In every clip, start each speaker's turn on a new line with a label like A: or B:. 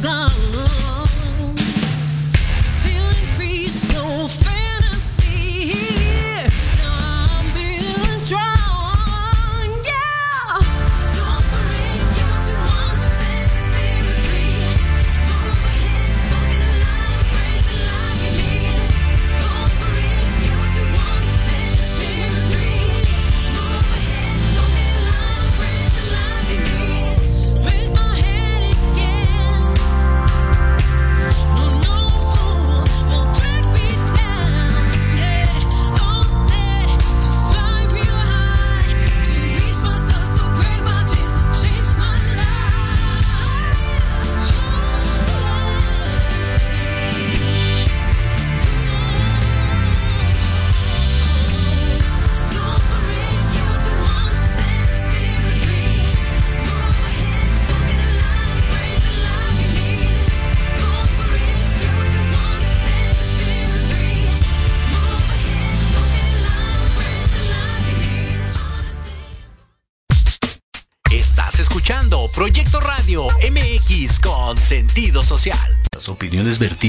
A: Go.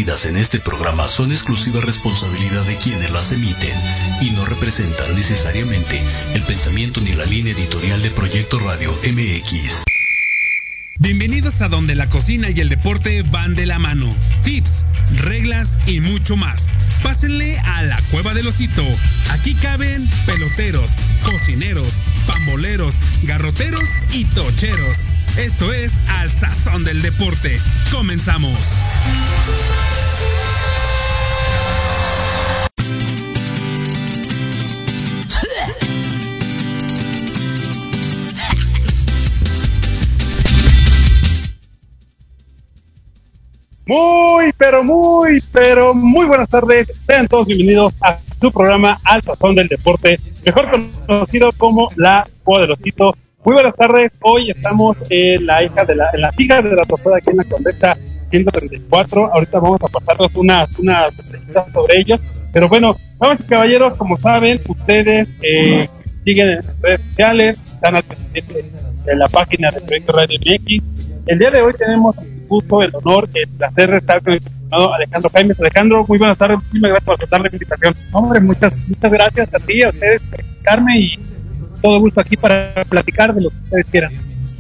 A: En este programa son exclusiva responsabilidad de quienes las emiten y no representan necesariamente el pensamiento ni la línea editorial de Proyecto Radio MX.
B: Bienvenidos a donde la cocina y el deporte van de la mano. Tips, reglas y mucho más. Pásenle a la Cueva del Osito. Aquí caben peloteros, cocineros, pamboleros, garroteros y tocheros. Esto es Al Sazón del Deporte. Comenzamos.
C: Pero muy, pero muy buenas tardes. Sean todos bienvenidos a su programa Al Sazón del Deporte, mejor conocido como La Cueva. Muy buenas tardes. Hoy estamos en la hija de la, en la hija de la trofea aquí en la Condesa 134. Ahorita vamos a pasarnos unas, unas sobre ellos. Pero bueno, vamos caballeros, como saben, ustedes eh, siguen en redes sociales, están al pendiente de la página de Proyecto Radio MX. El día de hoy tenemos gusto, el honor, el placer de estar con el Alejandro Jaime. Alejandro, muy buenas tardes, muchísimas gracias por aceptar la invitación. Hombre, muchas, muchas gracias a ti, a ustedes, invitarme y todo gusto aquí para platicar de lo que ustedes quieran.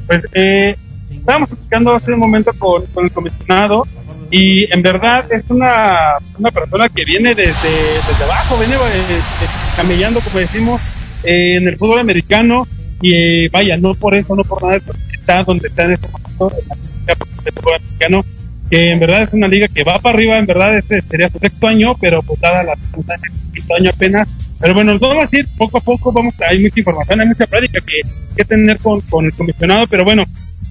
C: Pues eh, estábamos platicando hace un momento con, con, el comisionado y en verdad es una, una persona que viene desde, desde abajo, viene eh, camellando, como decimos, eh, en el fútbol americano y vaya, no por eso, no por nada, está donde está en este momento, en la que en verdad es una liga que va para arriba, en verdad este sería su sexto año, pero pues dada la quinto año apenas. Pero bueno, nos vamos a ir poco a poco, vamos, hay mucha información, hay mucha práctica que, que tener con, con el comisionado, pero bueno,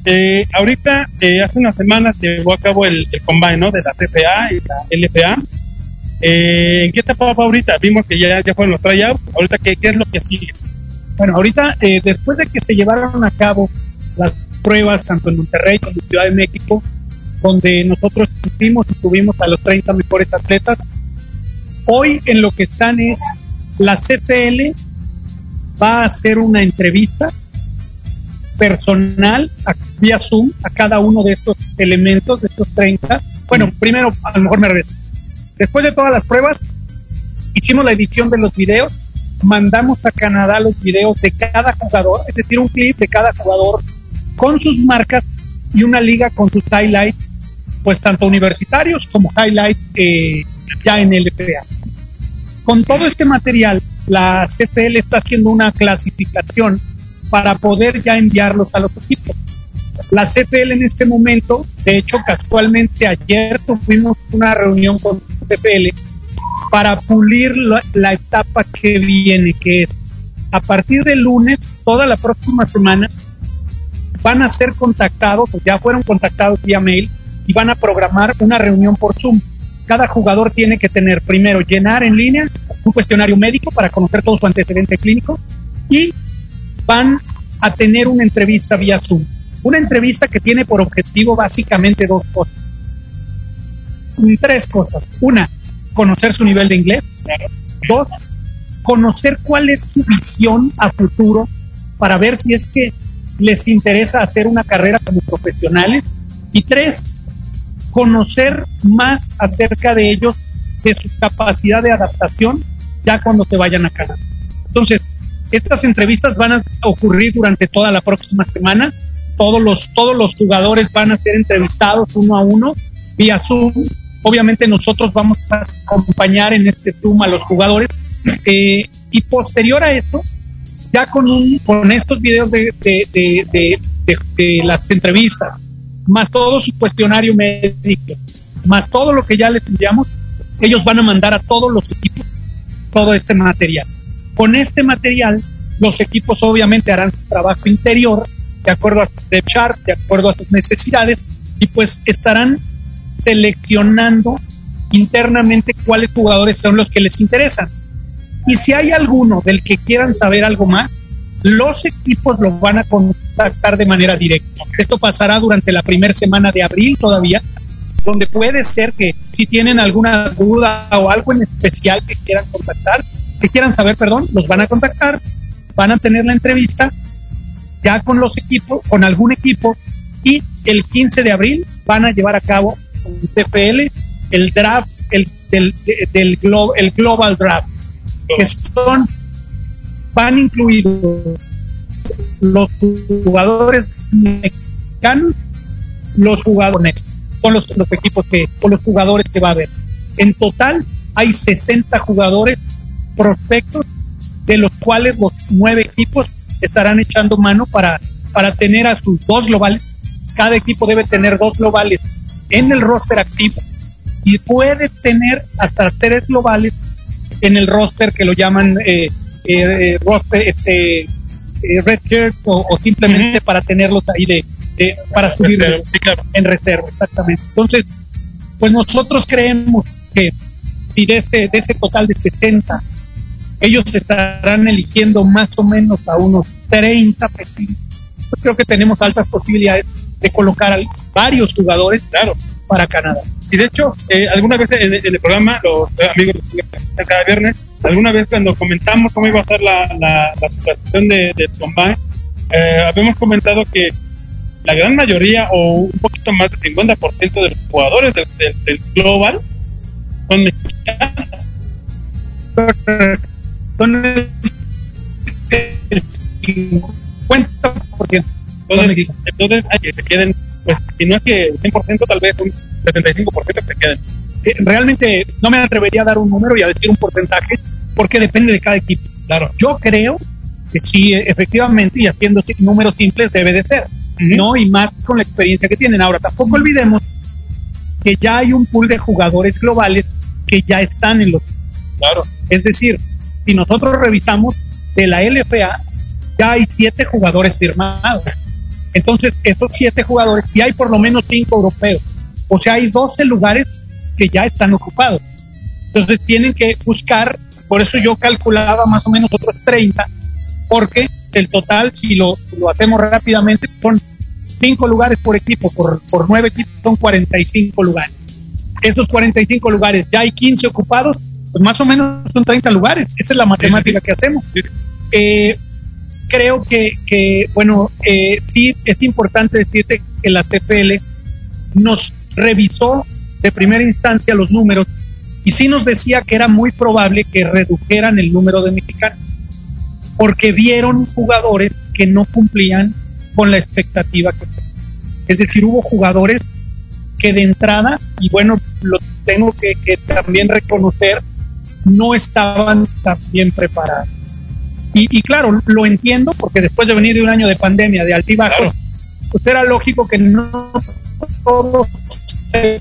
C: eh, ahorita, eh, hace unas semanas llevó a cabo el, el combine, ¿no? De la CFA y la LFA. Eh, ¿En qué etapa va ahorita? Vimos que ya, ya fueron los tryouts. Ahorita, ¿qué, ¿qué es lo que sigue? Bueno, ahorita, eh, después de que se llevaron a cabo las pruebas tanto en Monterrey como en Ciudad de México, donde nosotros hicimos y tuvimos a los 30 mejores atletas. Hoy en lo que están es la CTL va a hacer una entrevista personal vía Zoom a cada uno de estos elementos, de estos 30. Bueno, primero, a lo mejor me regreso. Después de todas las pruebas, hicimos la edición de los videos, mandamos a Canadá los videos de cada jugador, es decir, un clip de cada jugador con sus marcas y una liga con sus highlights, pues tanto universitarios como highlights eh, ya en LPA. Con todo este material, la CFL está haciendo una clasificación para poder ya enviarlos a los equipos. La CFL en este momento, de hecho, casualmente ayer tuvimos una reunión con CFL para pulir la, etapa que viene, que es a partir del lunes, toda la próxima semana, van a ser contactados, o ya fueron contactados vía mail, y van a programar una reunión por Zoom. Cada jugador tiene que tener primero llenar en línea un cuestionario médico para conocer todo su antecedente clínico y van a tener una entrevista vía Zoom. Una entrevista que tiene por objetivo básicamente dos cosas. Tres cosas. Una, conocer su nivel de inglés. Dos, conocer cuál es su visión a futuro para ver si es que les interesa hacer una carrera como profesionales. Y tres, conocer más acerca de ellos, de su capacidad de adaptación, ya cuando se vayan a Canadá. Entonces, estas entrevistas van a ocurrir durante toda la próxima semana. Todos los, todos los jugadores van a ser entrevistados uno a uno vía Zoom. Obviamente nosotros vamos a acompañar en este Zoom a los jugadores. Eh, y posterior a esto, ya con, un, con estos videos de, de, de, las entrevistas, más todo su cuestionario médico, más todo lo que ya les enviamos, ellos van a mandar a todos los equipos todo este material. Con este material, los equipos obviamente harán su trabajo interior de acuerdo a su de de acuerdo a sus necesidades, y pues estarán seleccionando internamente cuáles jugadores son los que les interesan. Y si hay alguno del que quieran saber algo más, los equipos los van a contactar de manera directa. Esto pasará durante la primera semana de abril todavía, donde puede ser que si tienen alguna duda o algo en especial que quieran contactar, que quieran saber, perdón, los van a contactar, van a tener la entrevista ya con los equipos, con algún equipo, y el 15 de abril van a llevar a cabo con CFL el draft, el, del, el Global Draft, que son, van incluidos los jugadores mexicanos, los jugadores son los, los equipos que, o los jugadores que va a haber. En total hay 60 jugadores prospectos, de los cuales los nueve equipos estarán echando mano para, para tener a sus dos globales. Cada equipo debe tener dos globales en el roster activo y puede tener hasta tres globales en el roster que lo llaman eh, eh, roster este, eh, red shirt o, simplemente para tenerlos ahí de, para subir en reserva exactamente. Entonces pues nosotros creemos que si de ese, de ese total de 60 ellos estarán eligiendo más o menos a unos 30 perfiles. Yo creo que tenemos altas posibilidades de colocar a varios jugadores, claro, para Canadá.
D: Y de hecho, eh, alguna vez en, el programa, los amigos de cada viernes, alguna vez cuando comentamos cómo iba a ser la, la, situación de, de Combine, eh, habíamos comentado que la gran mayoría o un poquito más del 50% de los jugadores del, del Global son mexicanos
C: son el, 50%.
D: Entonces, entonces hay que se queden, pues si no es que 100%, tal vez un 75% que se queden.
C: Eh, realmente no me atrevería a dar un número y a decir un porcentaje, porque depende de cada equipo. Claro, yo creo que sí, efectivamente, y haciendo números simples debe de ser, ¿no? Y más con la experiencia que tienen. Ahora, tampoco olvidemos que ya hay un pool de jugadores globales que ya están en los.
D: Claro.
C: Es decir, si nosotros revisamos de la LFA, ya hay siete jugadores firmados. Entonces, esos siete jugadores, y hay por lo menos cinco europeos, o sea, hay 12 lugares que ya están ocupados. Entonces, tienen que buscar, por eso yo calculaba más o menos otros 30, porque el total, si lo, lo hacemos rápidamente, son cinco lugares por equipo, por, por nueve equipos son 45 lugares. Esos 45 lugares ya hay 15 ocupados pues más o menos son 30 lugares. Esa es la matemática que hacemos. Eh, creo que, bueno, eh, sí es importante decirte que la CFL nos revisó de primera instancia los números y sí nos decía que era muy probable que redujeran el número de mexicanos porque vieron jugadores que no cumplían con la expectativa que es decir hubo jugadores que de entrada y bueno lo tengo que, que también reconocer no estaban tan bien preparados. Y, claro, lo entiendo porque después de venir de un año de pandemia, de altibajos, pues era lógico que no todos se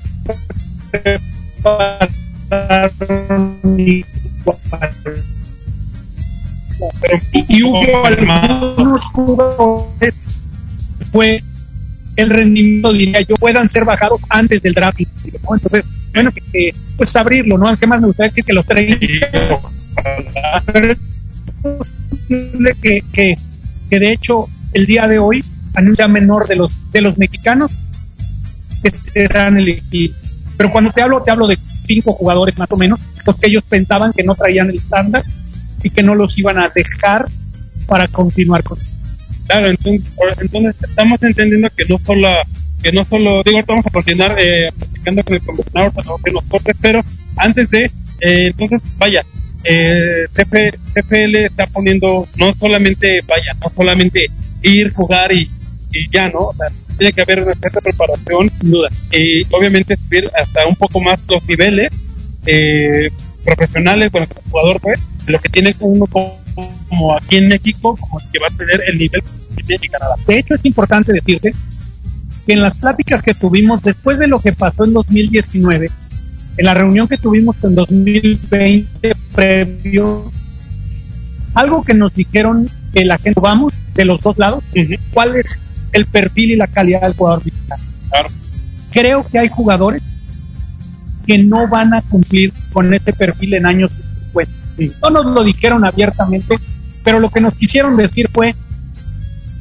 C: y hubo algunos jugadores fue el rendimiento diría yo puedan ser bajados antes del draft entonces bueno, que, pues abrirlo, ¿no? ¿Qué más me gustaría que, que los tres que, que, que de hecho el día de hoy anuncia menor de los de los mexicanos que serán el equipo. Pero cuando te hablo, te hablo de cinco jugadores más o menos, porque ellos pensaban que no traían el estándar y que no los iban a dejar para continuar con
D: Claro, entonces, entonces estamos entendiendo que no solo que no solo, digo, vamos a continuar eh, platicando con el comisionado para que nos corte, pero antes de, eh, entonces, vaya, eh, CFL está poniendo, no solamente, vaya, no solamente ir, jugar y, ya, ¿no? tiene que haber una cierta preparación, sin duda. Y obviamente subir hasta un poco más los niveles eh, profesionales, con el jugador, pues, lo que tiene uno como, aquí en México, como que va a tener el nivel que tiene Canadá.
C: De hecho, es importante decirte que en las pláticas que tuvimos después de lo que pasó en 2019, en la reunión que tuvimos en 2020 previo, algo que nos dijeron que la gente vamos de los dos lados, cuál es el perfil y la calidad del jugador mexicano. Creo que hay jugadores que no van a cumplir con ese perfil en años después. No nos lo dijeron abiertamente, pero lo que nos quisieron decir fue,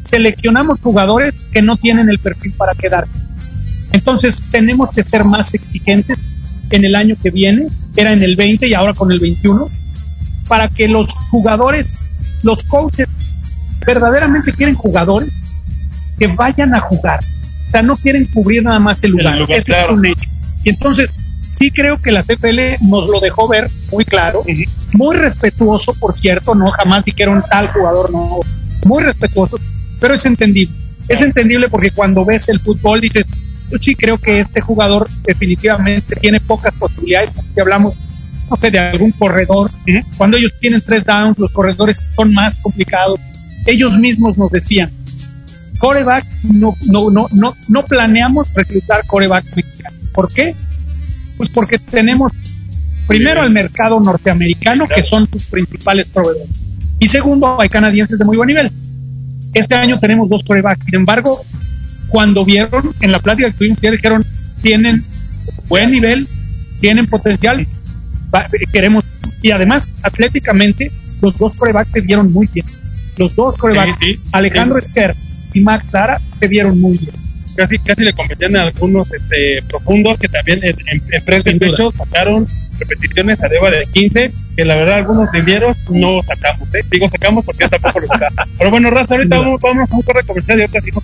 C: seleccionamos jugadores que no tienen el perfil para quedarse. Entonces tenemos que ser más exigentes en el año que viene, era en el 20 y ahora con el 21, para que los jugadores, los coaches, verdaderamente quieren jugadores que vayan a jugar. O sea, no quieren cubrir nada más el lugar. Ese es un hecho. Y entonces, sí creo que la CFL nos lo dejó ver muy claro, muy respetuoso, por cierto, no jamás dijeron tal jugador, no, muy respetuoso, pero es entendible. Es entendible porque cuando ves el fútbol dices, sí creo que este jugador definitivamente tiene pocas posibilidades, si hablamos, no sé, de algún corredor. Cuando ellos tienen tres downs, los corredores son más complicados. Ellos mismos nos decían, coreback, no, no, no, no, no planeamos reclutar coreback ¿Por qué? Pues porque tenemos primero el mercado norteamericano, que son sus principales proveedores. Y segundo, hay canadienses de muy buen nivel. Este año tenemos dos corebacks. Sin embargo, cuando vieron en la plática que tuvimos, dijeron, tienen buen nivel, tienen potencial, queremos. Y además, atléticamente, los dos corebacks se vieron muy bien. Los dos corebacks, Alejandro Esquer y Max Sara se vieron muy bien.
D: Casi, casi le competían a algunos este, profundos que también en, en, frente de pecho sacaron repeticiones arriba de 15, que la verdad algunos vivieron no sacamos, ¿eh? digo sacamos porque tampoco lo sacamos. Pero bueno, Raza, ahorita vamos, vamos a un corre comercial y ahorita seguimos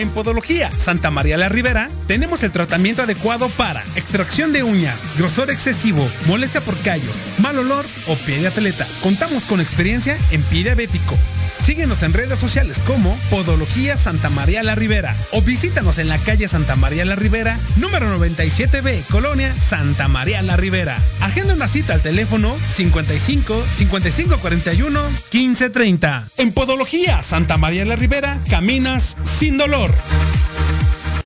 B: En Podología Santa María la Ribera tenemos el tratamiento adecuado para extracción de uñas, grosor excesivo, molestia por callos, mal olor o pie de atleta. Contamos con experiencia en pie diabético Síguenos en redes sociales como Podología Santa María la Ribera o visítanos en la calle Santa María la Ribera, número 97B, Colonia Santa María la Ribera. Agenda una cita al teléfono 55 55 41 15 30. En Podología Santa María la Ribera, caminas sin dolor.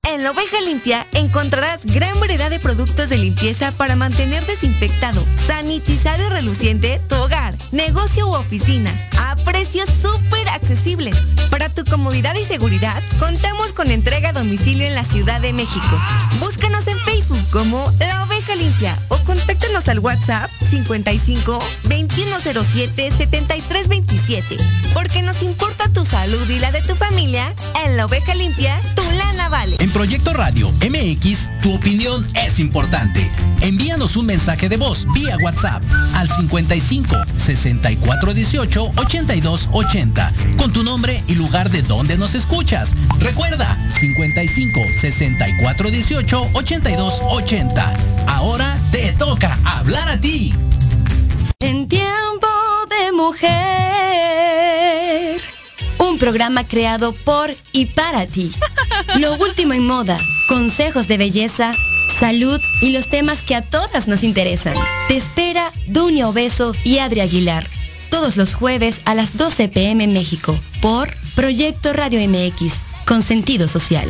E: En la oveja limpia encontrarás gran variedad de productos de limpieza para mantener desinfectado, sanitizado y reluciente tu hogar, negocio u oficina, a precios súper accesibles. Para tu comodidad y seguridad, contamos con entrega a domicilio en la Ciudad de México. Búscanos en Facebook como La Oveja Limpia o contáctanos al WhatsApp 55 2107 7327. Porque nos importa tu salud y la de tu familia, en La Oveja Limpia, tu lana vale.
F: Proyecto Radio MX, tu opinión es importante. Envíanos un mensaje de voz vía WhatsApp al 55 64 18 82 80 con tu nombre y lugar de donde nos escuchas. Recuerda 55 64 18 82 80. Ahora te toca hablar a ti.
E: En tiempo de mujer. Un programa creado por y para ti. Lo último en moda, consejos de belleza, salud y los temas que a todas nos interesan. Te espera Dunia Obeso y Adri Aguilar. Todos los jueves a las 12 pm México por Proyecto Radio MX con sentido social.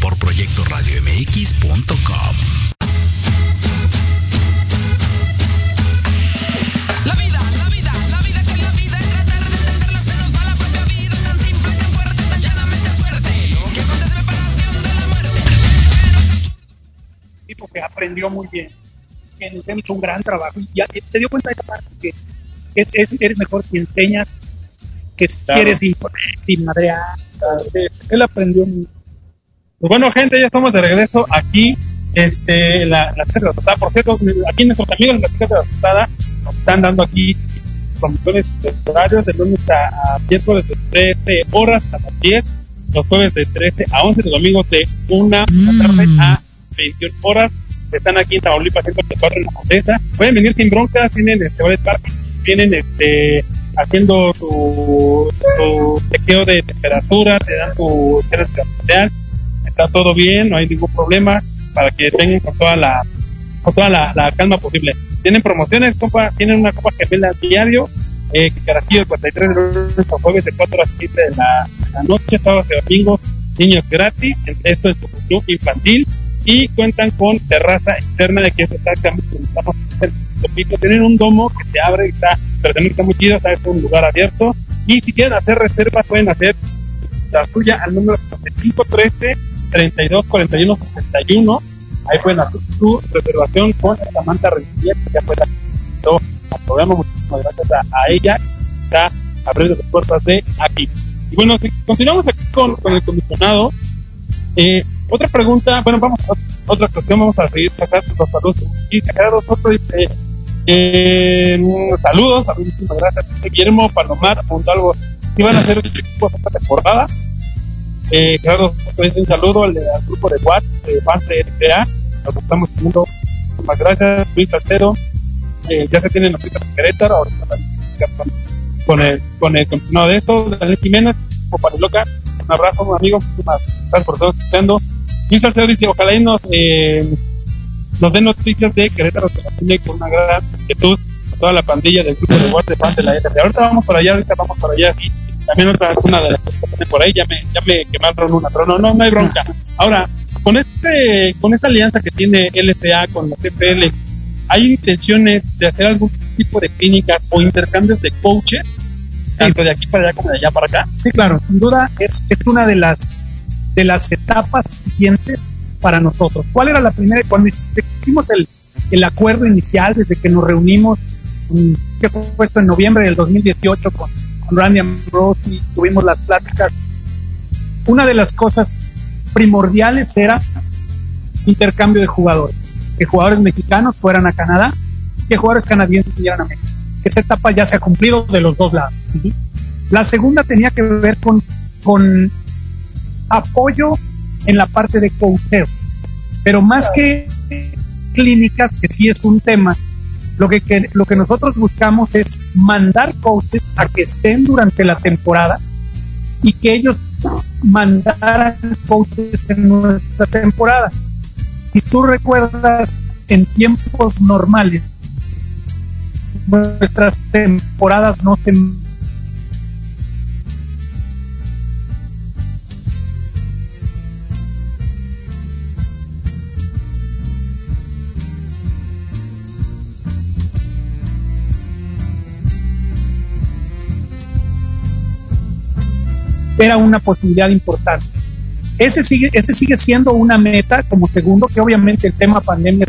F: por proyectoradiomx.com. La vida, la vida, la vida que la vida es tratar de se la propia vida tan simple, tan fuerte, tan llanamente suerte que acontece preparación de la muerte.
C: Tipo que aprendió muy bien, que nos han hecho un gran trabajo y ya te dio cuenta de esa parte que es, es, eres mejor si enseñas, que
D: Claro.
C: quieres imponer, sin madrear. Él aprendió muy
D: Pues bueno, gente, ya estamos de regreso aquí. Este, la, la de la. Por cierto, aquí nuestros amigos de la chica de la tostada nos están dando aquí promociones de horarios de lunes a, a miércoles de 13 horas a las 10, los jueves de 13 a 11, los domingos de 1 de la tarde a 21 horas. Están aquí en Tamaulipas 134 en la Condesa. Pueden venir sin broncas, tienen este, varios parques, vienen este, haciendo su, su chequeo de temperatura, te dan tu test arterial está todo bien, no hay ningún problema para que vengan con toda la con toda la, calma posible. Tienen promociones, compa, tienen una copa gemela diario, eh, Carajillo 53 de lunes a jueves de 4 a 7 de la, de la noche, sábados y domingos, niños gratis, esto es su club infantil y cuentan con terraza externa de que es exactamente estamos. Tienen un domo que se abre y está, pero también está muy chido, está es un lugar abierto y si quieren hacer reservas pueden hacer la suya al número 513 32 41 61 ahí pueden hacer su reservación con Samantha Rencilla que ya fue la al programa muchísimas gracias a, a ella está abriendo las puertas de aquí y bueno si continuamos aquí con, con el comisionado eh, otra pregunta bueno vamos a otra cuestión vamos a seguir sacando los saludos y sacar otro dice eh, saludos, muchísimas gracias. Guillermo Palomar, algo. Si van a hacer esta temporada. Eh, claro, pues un saludo al, grupo de WhatsApp, de fans de RTA. Nos estamos teniendo. Muchísimas gracias, Luis Altero. Eh, ya se tienen noticias en Querétaro. Ahorita van a platicar con, con el, con el continuado de esto. Daniel Jiménez, como loca. Un abrazo, amigo. Muchísimas gracias por estar escuchando. Luis Altero dice: Ojalá y nos. Eh, nos den noticias de Querétaro que nos tiene con una gran inquietud toda la pandilla del grupo de WhatsApp de fans de la RT. Ahorita vamos para allá, ahorita vamos para allá. También otra una de las que por ahí, ya me, ya me quemaron una, pero no, no, no hay bronca. Ahora, con este, con esta alianza que tiene LTA con la CPL, ¿hay intenciones de hacer algún tipo de clínicas o intercambios de coaches, tanto de aquí para allá como de allá para acá?
C: Sí, claro, sin duda es, es una de las de las etapas siguientes para nosotros. ¿Cuál era la primera? Cuando hicimos el, el acuerdo inicial, desde que nos reunimos, mm, que fue puesto en noviembre del 2018 con, con Randy Ambrose y tuvimos las pláticas, una de las cosas primordiales era intercambio de jugadores, que jugadores mexicanos fueran a Canadá, que jugadores canadienses vinieran a México. Esa etapa ya se ha cumplido de los dos lados. La segunda tenía que ver con, con apoyo en la parte de coacheo. Pero más que clínicas, que sí es un tema, lo que, lo que nosotros buscamos es mandar coaches a que estén durante la temporada y que ellos mandaran coaches en nuestra temporada. Si tú recuerdas, en tiempos normales, nuestras temporadas no se era una posibilidad importante. Ese sigue, ese sigue siendo una meta como segundo, que obviamente el tema pandemia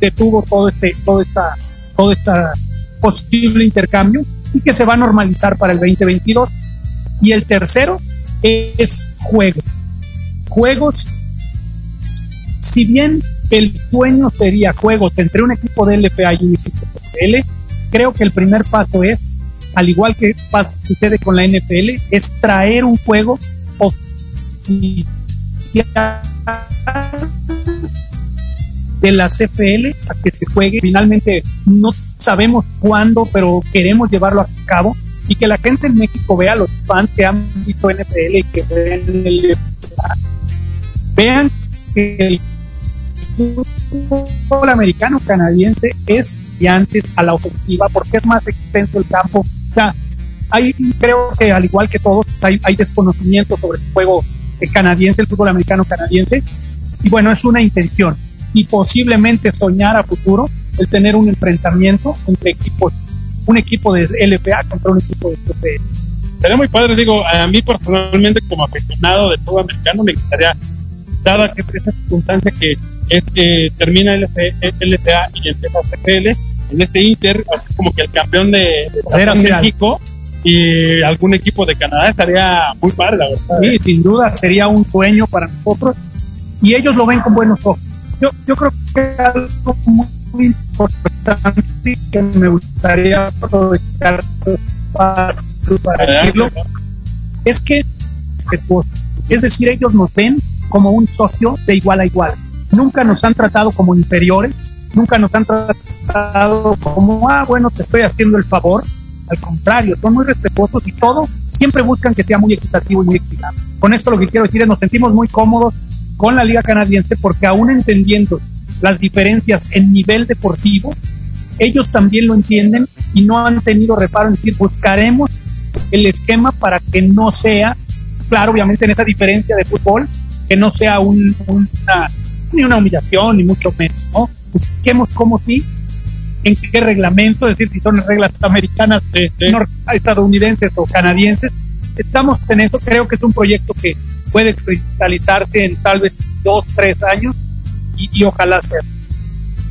C: detuvo todo este, todo esta, todo esta posible intercambio y que se va a normalizar para el 2022. Y el tercero es juegos. Juegos, si bien el sueño sería juegos entre un equipo de LPA y un equipo de L, creo que el primer paso es al igual que sucede con la NFL, es traer un juego de la CFL a que se juegue. Finalmente, no sabemos cuándo, pero queremos llevarlo a cabo y que la gente en México vea, los fans que han visto NFL y que ven el vean que el fútbol americano canadiense es y antes a la ofensiva porque es más extenso el campo. Sea, hay, creo que al igual que todos, hay, desconocimiento sobre el juego canadiense, el fútbol americano canadiense. Y bueno, es una intención y posiblemente soñar a futuro el tener un enfrentamiento entre equipos, un equipo de LPA contra un equipo de CPL.
D: Sería muy padre, digo, a mí personalmente como aficionado de fútbol americano me gustaría, dada que esa circunstancia que es que termina LPA y empieza CPL, en este Inter, como que el campeón de, de México y algún equipo de Canadá estaría muy padre, la verdad.
C: Sí, sin duda sería un sueño para nosotros y ellos lo ven con buenos ojos. Yo, yo creo que algo muy importante que me gustaría aprovechar para, decirlo es que es decir, ellos nos ven como un socio de igual a igual. Nunca nos han tratado como inferiores, nunca nos han tratado como, ah, bueno, te estoy haciendo el favor. Al contrario, son muy respetuosos y todo siempre buscan que sea muy equitativo y muy equitable. Con esto lo que quiero decir es nos sentimos muy cómodos con la liga canadiense porque aún entendiendo las diferencias en nivel deportivo, ellos también lo entienden y no han tenido reparo en decir buscaremos el esquema para que no sea, claro, obviamente en esa diferencia de fútbol, que no sea un, una, ni una humillación ni mucho menos, ¿no? Busquemos como si, en qué reglamento, es decir, si son reglas americanas, estadounidenses o canadienses, estamos en eso, creo que es un proyecto que puede cristalizarse en tal vez dos, tres años y, ojalá sea.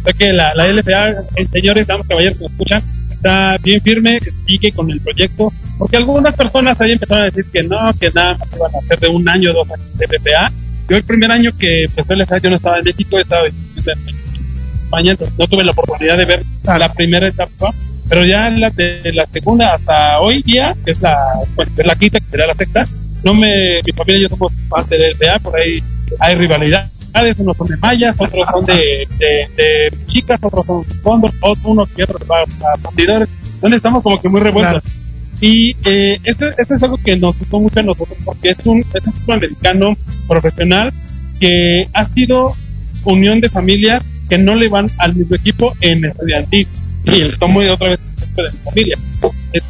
D: Sé que la, la LFA, eh, señores, damas, caballeros que nos escuchan, está bien firme, sigue con el proyecto, porque algunas personas ahí empezaron a decir que no, que nada más iban a hacer de un año, dos años de LFA. Yo el primer año que empezó el LFA, yo no estaba en México, estaba en España, entonces no tuve la oportunidad de ver la primera etapa, pero ya la de la segunda hasta hoy día, que es la, bueno, es la quinta, que sería la sexta, no me, mi familia y yo somos parte del LFA, por ahí hay rivalidad unos son de mayas, otros son de, de, chicas, otros son fondos, otros unos y otros para, partidores, donde estamos como que muy revueltos. Y eh, esto, esto, es algo que nos gustó mucho a nosotros porque es un, es un americano profesional que ha sido unión de familias que no le van al mismo equipo en estudiantil. Y el tomo de otra vez de mi familia.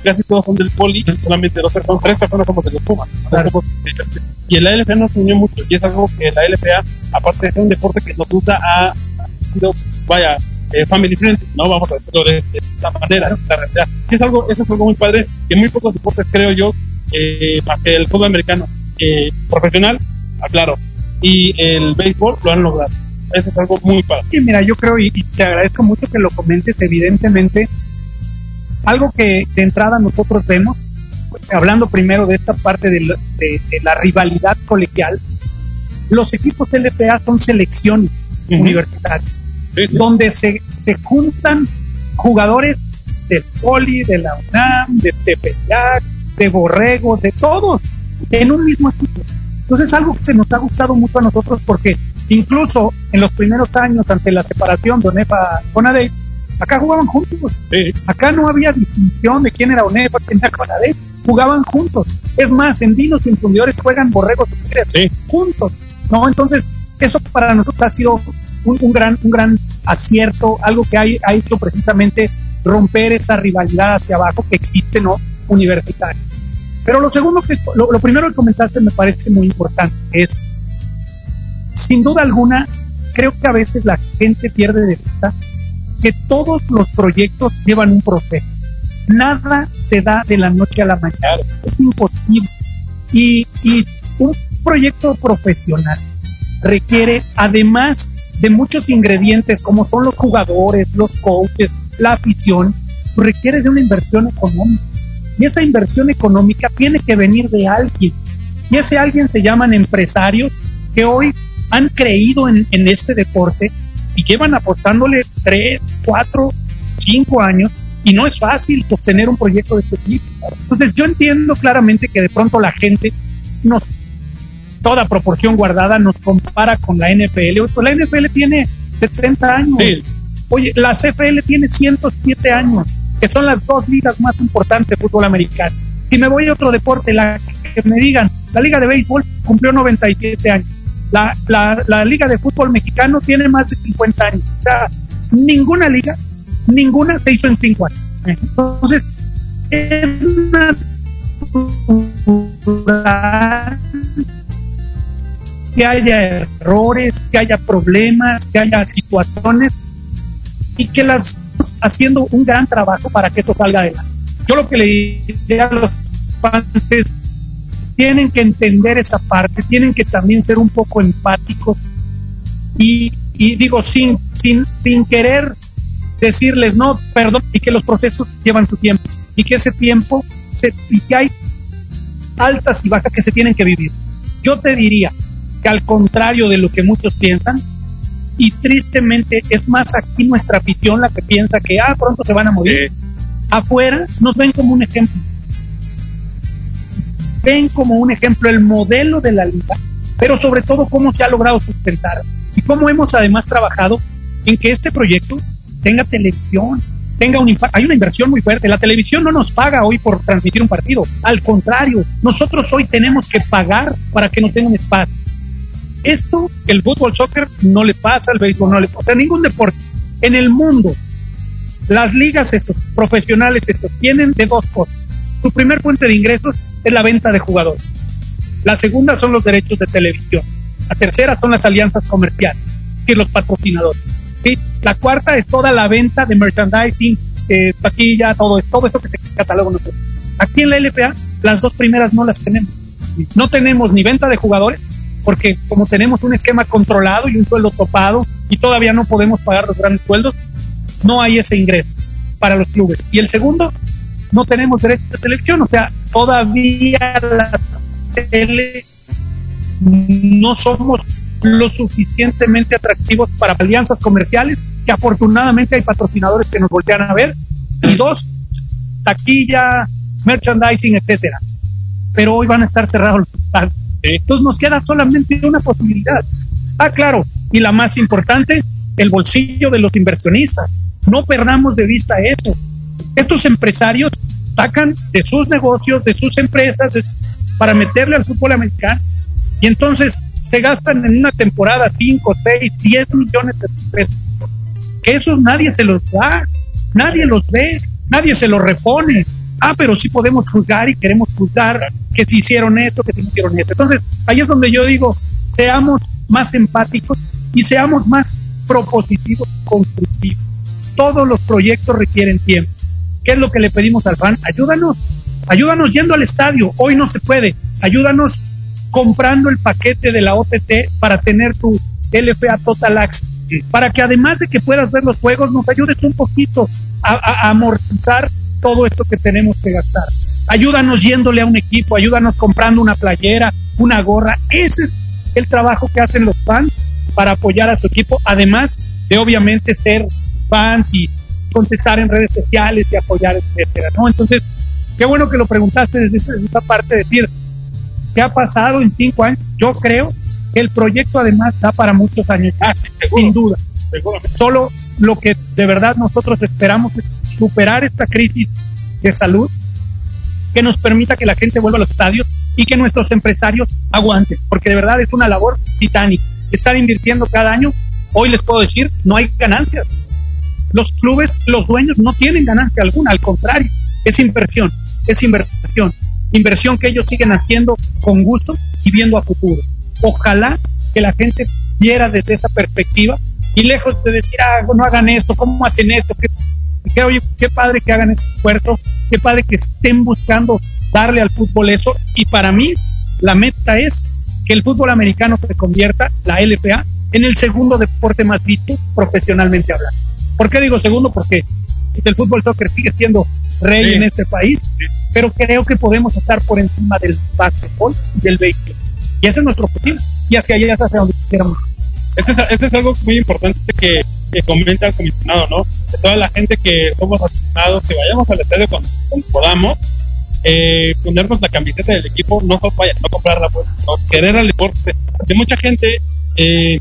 D: casi todos son del poli, solamente dos personas, tres personas somos de los Pumas. Y el LFA nos unió mucho y es algo que la LFA, aparte de ser un deporte que nos gusta, ha sido, vaya, eh, family friendly, ¿no? Vamos a decirlo de, esta manera, la realidad. Y es algo, eso es algo muy padre, que muy pocos deportes, creo yo, eh, más que el fútbol americano eh, profesional, aclaro, y el béisbol lo han logrado. Eso es algo muy padre.
C: Sí, mira, yo creo, y, y te agradezco mucho que lo comentes, evidentemente, algo que de entrada nosotros vemos, hablando primero de esta parte de la, rivalidad colegial, los equipos LPA son selecciones universitarias, donde se, se juntan jugadores del Poli, de la UNAM, de Tepeyac, de Borrego, de todos, en un mismo equipo. Entonces es algo que nos ha gustado mucho a nosotros porque incluso en los primeros años ante la separación de ONEFA con ADE, acá jugaban juntos. Acá no había distinción de quién era ONEFA, quién era Conade, jugaban juntos. Es más, en Vinos y en Fundidores juegan borregos juntos. ¿no? Entonces, eso para nosotros ha sido un, gran, un gran acierto, algo que ha hecho precisamente romper esa rivalidad hacia abajo que existe, ¿no? Universitaria. Pero lo segundo que, lo, primero que comentaste me parece muy importante, es, sin duda alguna, creo que a veces la gente pierde de vista que todos los proyectos llevan un proceso. Nada se da de la noche a la mañana, es imposible. Y, y un proyecto profesional requiere, además de muchos ingredientes como son los jugadores, los coaches, la afición, requiere de una inversión económica. Y esa inversión económica tiene que venir de alguien. Y ese alguien se llaman empresarios que hoy han creído en, este deporte y llevan apostándole tres, cuatro, cinco años y no es fácil obtener un proyecto de este tipo. Entonces yo entiendo claramente que de pronto la gente nos, toda proporción guardada, nos compara con la NFL. la NFL tiene 70 años. Oye, la CFL tiene 107 años, que son las dos ligas más importantes de fútbol americano. Si me voy a otro deporte, la que me digan, la Liga de Béisbol cumplió 97 años. La, la, Liga de Fútbol Mexicano tiene más de 50 años. O sea, ninguna liga, ninguna se hizo en cinco años. Entonces, es natural que haya errores, que haya problemas, que haya situaciones y que las haciendo un gran trabajo para que esto salga adelante. Yo lo que le diría a los fans tienen que entender esa parte, tienen que también ser un poco empáticos y, y digo, sin, sin, sin querer decirles no, perdón, y que los procesos llevan su tiempo y que ese tiempo se, y que hay altas y bajas que se tienen que vivir. Yo te diría que al contrario de lo que muchos piensan, y tristemente es más aquí nuestra afición la que piensa que ah, pronto se van a morir. Afuera nos ven como un ejemplo. Ven como un ejemplo el modelo de la liga, pero sobre todo cómo se ha logrado sustentar y cómo hemos además trabajado en que este proyecto tenga televisión, tenga un Hay una inversión muy fuerte. La televisión no nos paga hoy por transmitir un partido. Al contrario, nosotros hoy tenemos que pagar para que nos tenga un espacio. Esto, el fútbol, soccer no le pasa, el béisbol no le pasa, ningún deporte. En el mundo, las ligas estos, profesionales estos, tienen de dos cosas. Su primer fuente de ingresos es la venta de jugadores. La segunda son los derechos de televisión. La tercera son las alianzas comerciales, y los patrocinadores. ¿sí? La cuarta es toda la venta de merchandising, eh, taquilla, todo, todo esto que se cataloga. Aquí en la LPA, las dos primeras no las tenemos. No tenemos ni venta de jugadores, porque como tenemos un esquema controlado y un sueldo topado y todavía no podemos pagar los grandes sueldos, no hay ese ingreso para los clubes. Y el segundo, no tenemos derechos de selección, o sea, todavía la tele no somos lo suficientemente atractivos para alianzas comerciales, que afortunadamente hay patrocinadores que nos voltean a ver, y dos, taquilla, merchandising, etcétera. Pero hoy van a estar cerrados los hospitales. Entonces nos queda solamente una posibilidad. Ah, claro, y la más importante, el bolsillo de los inversionistas. No perdamos de vista eso. Estos empresarios sacan de sus negocios, de sus empresas, para meterle al fútbol americano. Y entonces se gastan en una temporada 5, 6, 10 millones de pesos. Que esos nadie se los da, nadie los ve, nadie se los repone. Ah, pero sí podemos juzgar y queremos juzgar que si hicieron esto, que si hicieron esto. Entonces, ahí es donde yo digo, seamos más empáticos y seamos más propositivos, constructivos. Todos los proyectos requieren tiempo. ¿Qué es lo que le pedimos al fan? Ayúdanos, ayúdanos yendo al estadio. Hoy no se puede. Ayúdanos comprando el paquete de la OTT para tener tu LFA Total Access, para que además de que puedas ver los juegos, nos ayudes un poquito a, amortizar todo esto que tenemos que gastar. Ayúdanos yéndole a un equipo, ayúdanos comprando una playera, una gorra. Ese es el trabajo que hacen los fans para apoyar a su equipo, además de obviamente ser fans y contestar en redes sociales y apoyar, etcétera, ¿no? Entonces, qué bueno que lo preguntaste desde esa, desde esa parte, decir, ¿Qué ha pasado en cinco años? Yo creo que el proyecto además da para muchos años, sin duda. Solo lo que de verdad nosotros esperamos es superar esta crisis de salud que nos permita que la gente vuelva a los estadios y que nuestros empresarios aguanten, porque de verdad es una labor titánica. Estar invirtiendo cada año, hoy les puedo decir, no hay ganancias. Los clubes, los dueños no tienen ganancia alguna, al contrario, es inversión, es inversión inversión que ellos siguen haciendo con gusto y viendo a futuro. Ojalá que la gente viera desde esa perspectiva y lejos de decir, ah, no hagan esto, ¿cómo hacen esto? Que, qué padre que hagan ese esfuerzo, qué padre que estén buscando darle al fútbol eso. Y para mí, la meta es que el fútbol americano se convierta, la LPA, en el segundo deporte más visto profesionalmente hablando. ¿Por qué digo segundo? Porque el fútbol soccer sigue siendo rey en este país, pero creo que podemos estar por encima del básquetbol y del béisbol. Y ese es nuestro objetivo, y hacia allá es hacia donde queramos.
D: Eso es, eso es algo muy importante que, que comenta el comisionado, ¿no? De toda la gente que somos aficionados, que vayamos al estadio cuando, podamos, eh, ponernos la camiseta del equipo, no, vaya, no comprarla, pues, no querer al deporte. Porque mucha gente eh,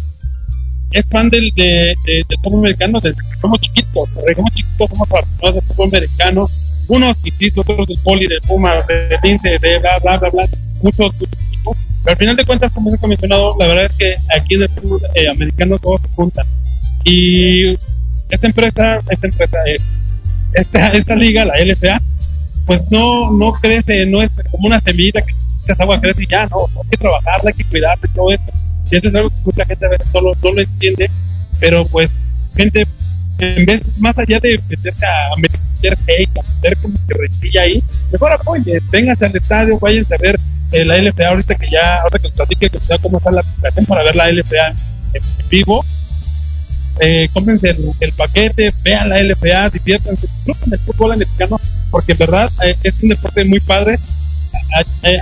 D: es fan del, de, del fútbol americano desde que somos chiquitos. Desde que somos chiquitos somos fútbol americano. Unos y otros del poli, del Puma, del Lince, de bla, bla, bla, bla. Muchos. Pero al final de cuentas, como se ha mencionado, la verdad es que aquí en el fútbol eh, americano todos se juntan. Y esta empresa, esta empresa, eh, esta, esta liga, la LFA, pues no, no crece, no es como una semillita que esa agua crece y ya, no, hay que trabajarla, hay que cuidarla y todo eso. Y eso es algo que mucha gente a veces no lo, no lo entiende, pero pues gente, en vez, más allá de meterse a meter hate, a meter como que rechilla ahí, mejor apoye, vénganse al estadio, váyanse a ver eh, la LFA ahorita que ya, ahorita que les platique que sea cómo está la aplicación para ver la LFA en, vivo. Eh, cómprense el, el, paquete, vean la LFA, diviértanse, disfruten el fútbol americano, porque en verdad eh, es un deporte muy padre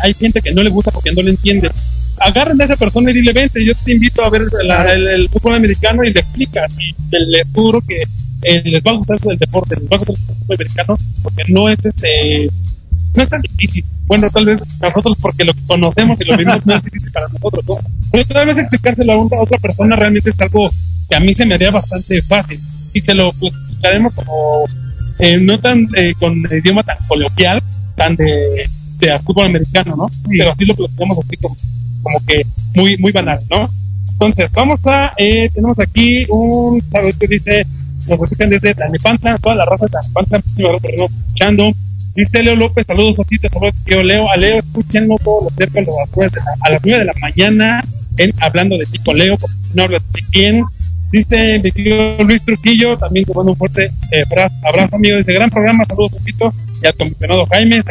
D: hay, gente que no le gusta porque no le entiende. Agarren a esa persona y dile, vente, yo te invito a ver el, fútbol americano y le explicas y les juro que eh, les va a gustar el deporte, les va a gustar el fútbol americano porque no es este no es tan difícil. Bueno, tal vez nosotros porque lo conocemos y lo vimos no es difícil para nosotros, ¿no? Pero tal vez explicárselo a, otra persona realmente es algo que a mí se me haría bastante fácil y se lo pues, explicaremos como eh, no tan eh, con idioma tan coloquial, tan de de fútbol americano, ¿no? Pero así lo planteamos así como, como que muy, muy banal, ¿no? Entonces, vamos a, eh, tenemos aquí un, ¿sabes qué dice? Nos escuchan desde Tanepantla, toda la raza de Tanepantla, escuchando. Dice Leo López, saludos a ti, te saludos, yo Leo, a Leo, escúchenlo todos los días a las 9 de la mañana, en Hablando de Chico Leo, porque no hablas de quién. Dice mi tío Luis Trujillo, también te mando un fuerte eh, abrazo, amigo, dice gran programa, saludos, Tito, y al comisionado Jaime,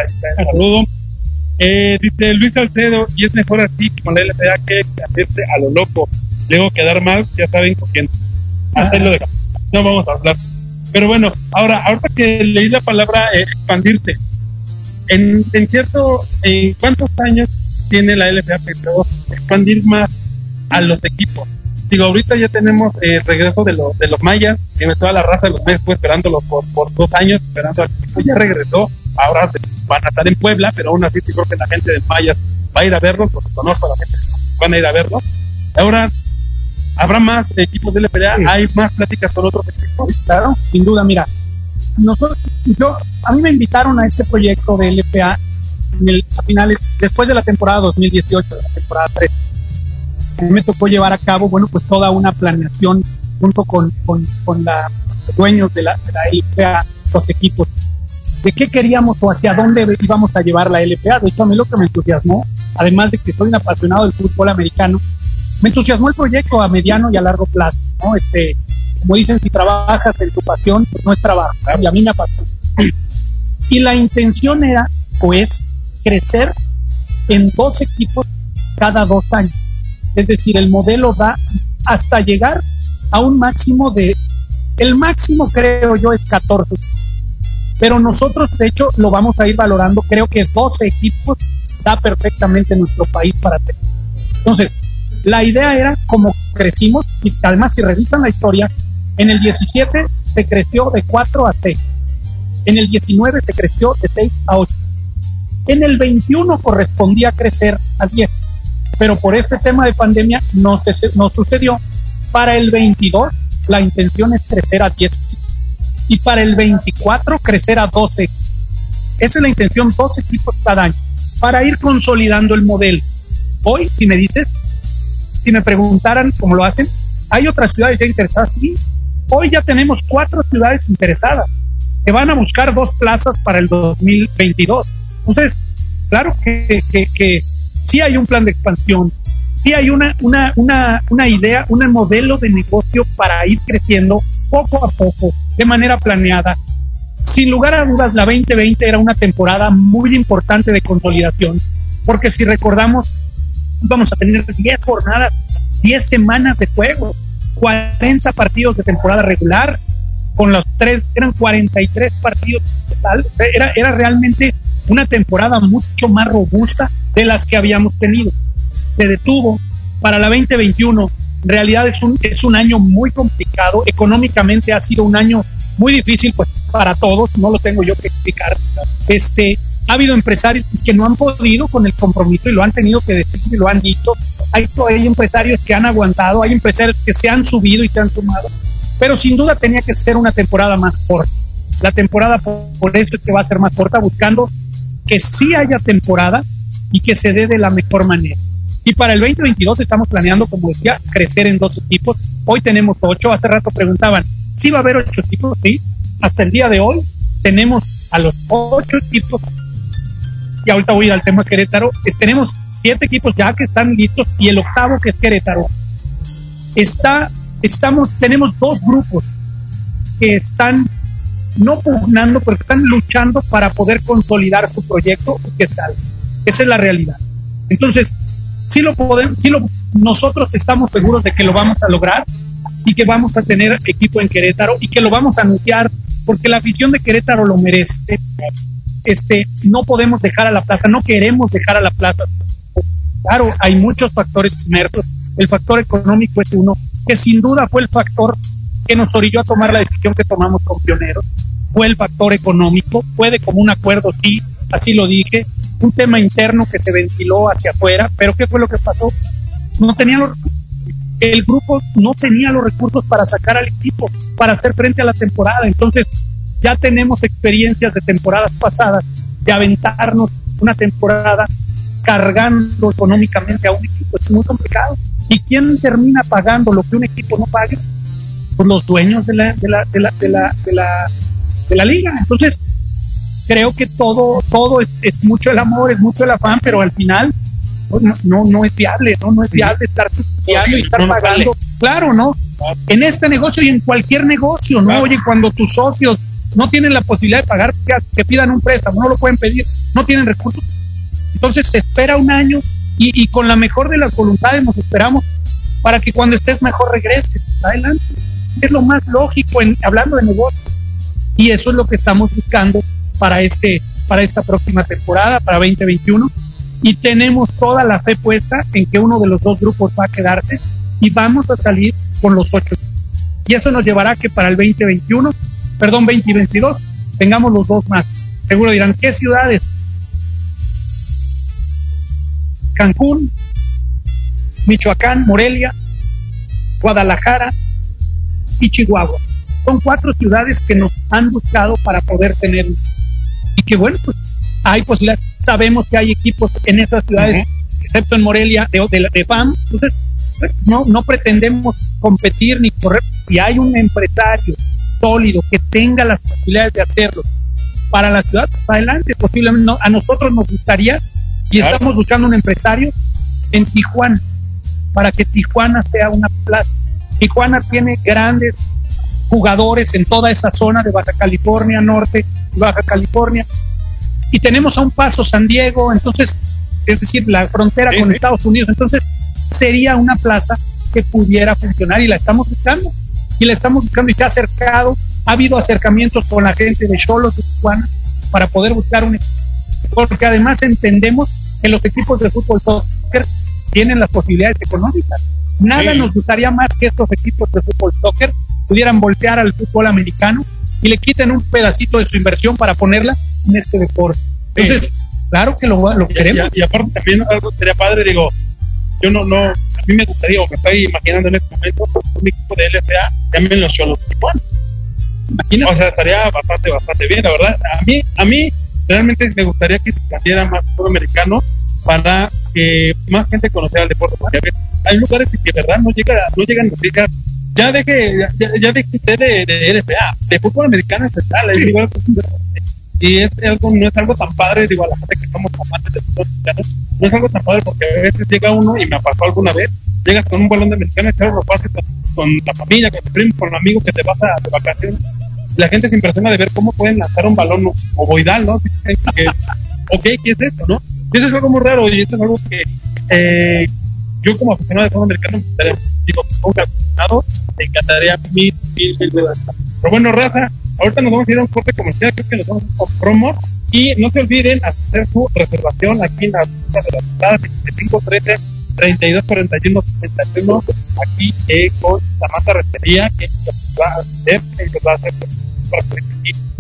D: saludo. Eh, dice Luis Salcedo, y es mejor así con la LPA que hacerse a lo loco. Luego quedar mal, ya saben con quién. Hacerlo de No vamos a hablar. Pero bueno, ahora, ahorita que leí la palabra eh, expandirse, en, en cierto, ¿en cuántos años tiene la LPA pensado expandir más a los equipos? Digo, ahorita ya tenemos eh, regreso de, los de los mayas, tiene toda la raza de los mayas fue esperándolo por, por dos años, esperando al equipo, ya regresó, ahora van a estar en Puebla, pero aún así creo que la gente de Mayas va a ir a verlos, porque conozco a la gente que van a ir a verlos. Ahora, ¿habrá más equipos de LPA? ¿Hay más pláticas con otros equipos?
C: Claro, sin duda, mira, nosotros, yo, a mí me invitaron a este proyecto de LPA en el, a finales, después de la temporada 2018, de la temporada 3. A mí me tocó llevar a cabo, bueno, pues toda una planeación junto con, con, con la, los dueños de la, de la LPA, los equipos de qué queríamos o hacia dónde íbamos a llevar la LPA. De hecho, a mí lo que me entusiasmó, además de que soy un apasionado del fútbol americano, me entusiasmó el proyecto a mediano y a largo plazo. ¿no? Este, como dicen, si trabajas en tu pasión, pues no es trabajo. Y a mí me apasiona. Y la intención era, pues, crecer en dos equipos cada dos años. Es decir, el modelo da hasta llegar a un máximo de, el máximo creo yo es 14 pero nosotros, de hecho, lo vamos a ir valorando. Creo que 12 equipos da perfectamente nuestro país para tener. Entonces, la idea era como crecimos, y además, si revisan la historia, en el 17 se creció de 4 a 6. En el 19 se creció de 6 a 8. En el 21 correspondía crecer a 10. Pero por este tema de pandemia no, se, no sucedió. Para el 22 la intención es crecer a 10 y para el 24 crecer a 12. Esa es la intención, 12 equipos cada año, para ir consolidando el modelo. Hoy, si me dices, si me preguntaran cómo lo hacen, ¿hay otras ciudades ya interesadas? Sí. Hoy ya tenemos cuatro ciudades interesadas que van a buscar dos plazas para el 2022. Entonces, claro que, que, que sí hay un plan de expansión, sí hay una, una, una, una idea, un modelo de negocio para ir creciendo poco a poco, de manera planeada. Sin lugar a dudas, la 2020 era una temporada muy importante de consolidación, porque si recordamos, vamos a tener 10 jornadas, 10 semanas de juego, 40 partidos de temporada regular, con los tres, eran 43 partidos total, era, era realmente una temporada mucho más robusta de las que habíamos tenido. Se detuvo para la 2021 en realidad es un, es un año muy complicado, económicamente ha sido un año muy difícil pues para todos, no lo tengo yo que explicar. Este, Ha habido empresarios que no han podido con el compromiso y lo han tenido que decir y lo han dicho. Hay, hay empresarios que han aguantado, hay empresarios que se han subido y se han sumado, pero sin duda tenía que ser una temporada más corta. La temporada por eso es que va a ser más corta, buscando que sí haya temporada y que se dé de la mejor manera. Y para el 2022 estamos planeando, como decía, crecer en dos equipos. Hoy tenemos ocho. Hace rato preguntaban, ¿sí va a haber ocho equipos? Sí. Hasta el día de hoy tenemos a los ocho equipos. Y ahorita voy al tema Querétaro. Eh, tenemos siete equipos ya que están listos y el octavo que es Querétaro. Está, estamos, tenemos dos grupos que están no pugnando, pero están luchando para poder consolidar su proyecto y qué tal. Esa es la realidad. Entonces, sí lo podemos, sí lo, nosotros estamos seguros de que lo vamos a lograr y que vamos a tener equipo en Querétaro y que lo vamos a anunciar porque la afición de Querétaro lo merece. Este, no podemos dejar a la plaza, no queremos dejar a la plaza. Claro, hay muchos factores inmersos. El factor económico es uno, que sin duda fue el factor que nos orilló a tomar la decisión que tomamos con Pioneros. Fue el factor económico, fue de común acuerdo, sí, así lo dije, un tema interno que se ventiló hacia afuera, pero ¿qué fue lo que pasó? No tenían los, el grupo no tenía los recursos para sacar al equipo, para hacer frente a la temporada. Entonces, ya tenemos experiencias de temporadas pasadas de aventarnos una temporada cargando económicamente a un equipo. Es muy complicado. ¿Y quién termina pagando lo que un equipo no pague? Pues los dueños de la, de la, de la, de la, de la, de la liga. Entonces, creo que todo, todo es, mucho el amor, es mucho el afán, pero al final pues, no, no, es viable, ¿no? No es viable estar y estar pagando. Claro, ¿no? En este negocio y en cualquier negocio, ¿no? Oye, cuando tus socios no tienen la posibilidad de pagar, que, pidan un préstamo, no lo pueden pedir, no tienen recursos. Entonces se espera un año y, con la mejor de las voluntades nos esperamos para que cuando estés mejor regreses. Adelante. Es lo más lógico en, hablando de negocio. Y eso es lo que estamos buscando para, este, para esta próxima temporada, para 2021. Y tenemos toda la fe puesta en que uno de los dos grupos va a quedarse y vamos a salir con los ocho. Y eso nos llevará a que para el 2021, perdón, 2022, tengamos los dos más. Seguro dirán, ¿qué ciudades? Cancún, Michoacán, Morelia, Guadalajara y Chihuahua. Son cuatro ciudades que nos han buscado para poder tener y que bueno, pues hay posibilidades. Sabemos que hay equipos en esas ciudades, excepto en Morelia, de, de, de FAM. Entonces, pues, no, no pretendemos competir ni correr. Si hay un empresario sólido que tenga las posibilidades de hacerlo para la ciudad, pues, adelante. Posiblemente a nosotros nos gustaría y estamos buscando un empresario en Tijuana para que Tijuana sea una plaza. Tijuana tiene grandes jugadores en toda esa zona de Baja California Norte, Baja California. Y tenemos a un paso San Diego, entonces, es decir, la frontera con Estados Unidos. Entonces, sería una plaza que pudiera funcionar y la estamos buscando. Y la estamos buscando y se ha acercado. Ha habido acercamientos con la gente de Cholos de Tijuana para poder buscar un porque además entendemos que los equipos de fútbol soccer tienen las posibilidades económicas. Nada nos gustaría más que estos equipos de fútbol soccer pudieran voltear al fútbol americano y le quiten un pedacito de su inversión para ponerla en este deporte. Entonces, claro que lo, lo queremos.
D: Y, aparte también algo sería padre, digo, yo no, no, a mí me gustaría, o me estoy imaginando en este momento, un equipo de LFA también los Cholos Imagínate. O sea, estaría bastante, bastante bien, la verdad. A mí, a mí realmente me gustaría que se cambiara más fútbol americano para que más gente conociera el deporte. hay lugares que de verdad no, llega, no llegan noticias ya deje, ya, ya usted de, de LFA, de fútbol americano especial, y es algo, no es algo tan padre, digo, a la gente que somos amantes de fútbol americano, no es algo tan padre porque a veces llega uno, y me pasado alguna vez, llegas con un balón de americano y te lo pasas con, la familia, con tu primo, con un amigo que te vas a de vacaciones. La gente se impresiona de ver cómo pueden lanzar un balón ovoidal, ¿no? Que, ok, ¿qué es esto, no? Y eso es algo muy raro y eso es algo que eh, yo como aficionado de fútbol americano me gustaría, digo, nunca aficionado, me encantaría mil, mil, mil Pero bueno, raza, ahorita nos vamos a ir a un corte comercial, creo que nos vamos a con promo. Y no se olviden hacer su reservación aquí en la de la ciudad 2513 3241 61 aquí eh, con Samantha Restería que va a hacer, que va a hacer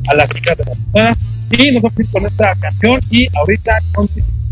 D: a las chicas de la ciudad
G: Y nos vamos a ir con esta canción y ahorita continuamos.